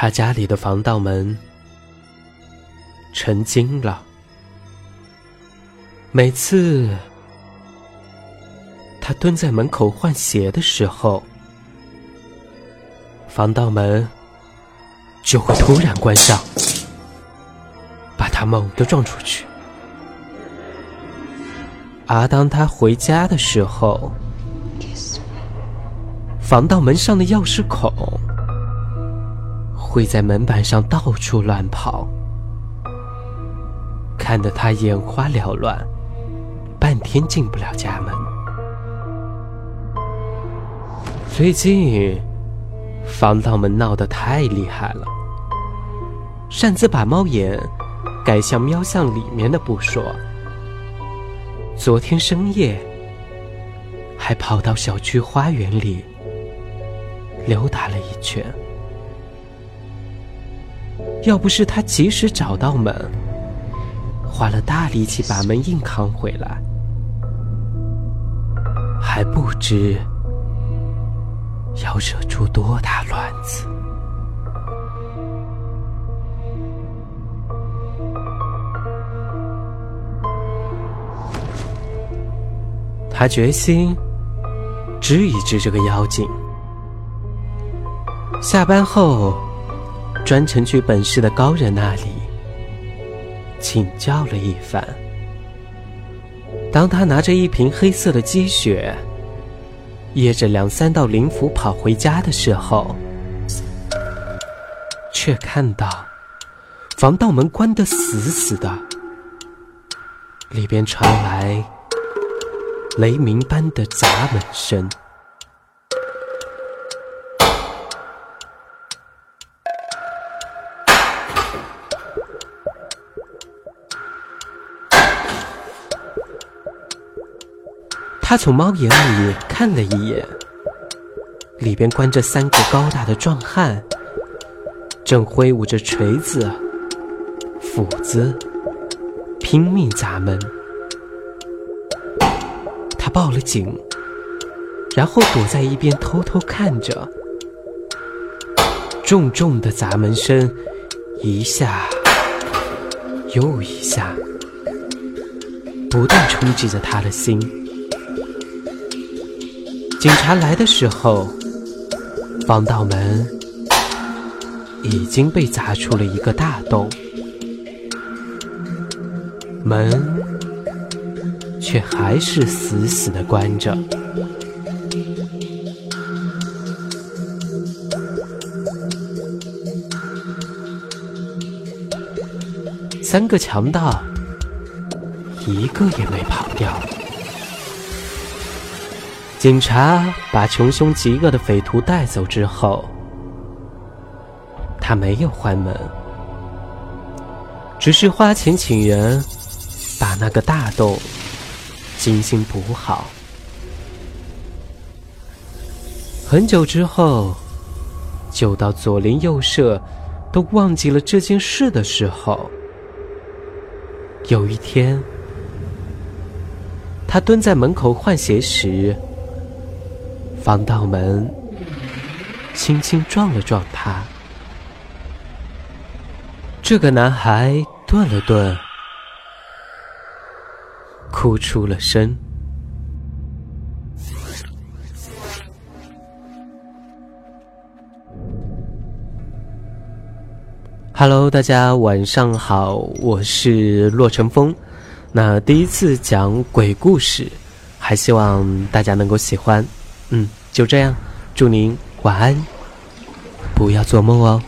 他家里的防盗门成精了，每次他蹲在门口换鞋的时候，防盗门就会突然关上，把他猛地撞出去。而当他回家的时候，防盗门上的钥匙孔。会在门板上到处乱跑，看得他眼花缭乱，半天进不了家门。最近，防盗门闹得太厉害了，擅自把猫眼改向喵巷里面的不说，昨天深夜还跑到小区花园里溜达了一圈。要不是他及时找到门，花了大力气把门硬扛回来，还不知要惹出多大乱子。他决心治一治这个妖精。下班后。专程去本市的高人那里请教了一番。当他拿着一瓶黑色的积雪，掖着两三道灵符跑回家的时候，却看到防盗门关得死死的，里边传来雷鸣般的砸门声。他从猫眼里看了一眼，里边关着三个高大的壮汉，正挥舞着锤子、斧子，拼命砸门。他报了警，然后躲在一边偷偷看着。重重的砸门声，一下又一下，不断冲击着他的心。警察来的时候，防盗门已经被砸出了一个大洞，门却还是死死的关着。三个强盗，一个也没跑掉。警察把穷凶极恶的匪徒带走之后，他没有关门，只是花钱请人把那个大洞精心补好。很久之后，就到左邻右舍都忘记了这件事的时候，有一天，他蹲在门口换鞋时。防盗门轻轻撞了撞他，这个男孩顿了顿，哭出了声。Hello，大家晚上好，我是洛成风。那第一次讲鬼故事，还希望大家能够喜欢。嗯。就这样，祝您晚安，不要做梦哦。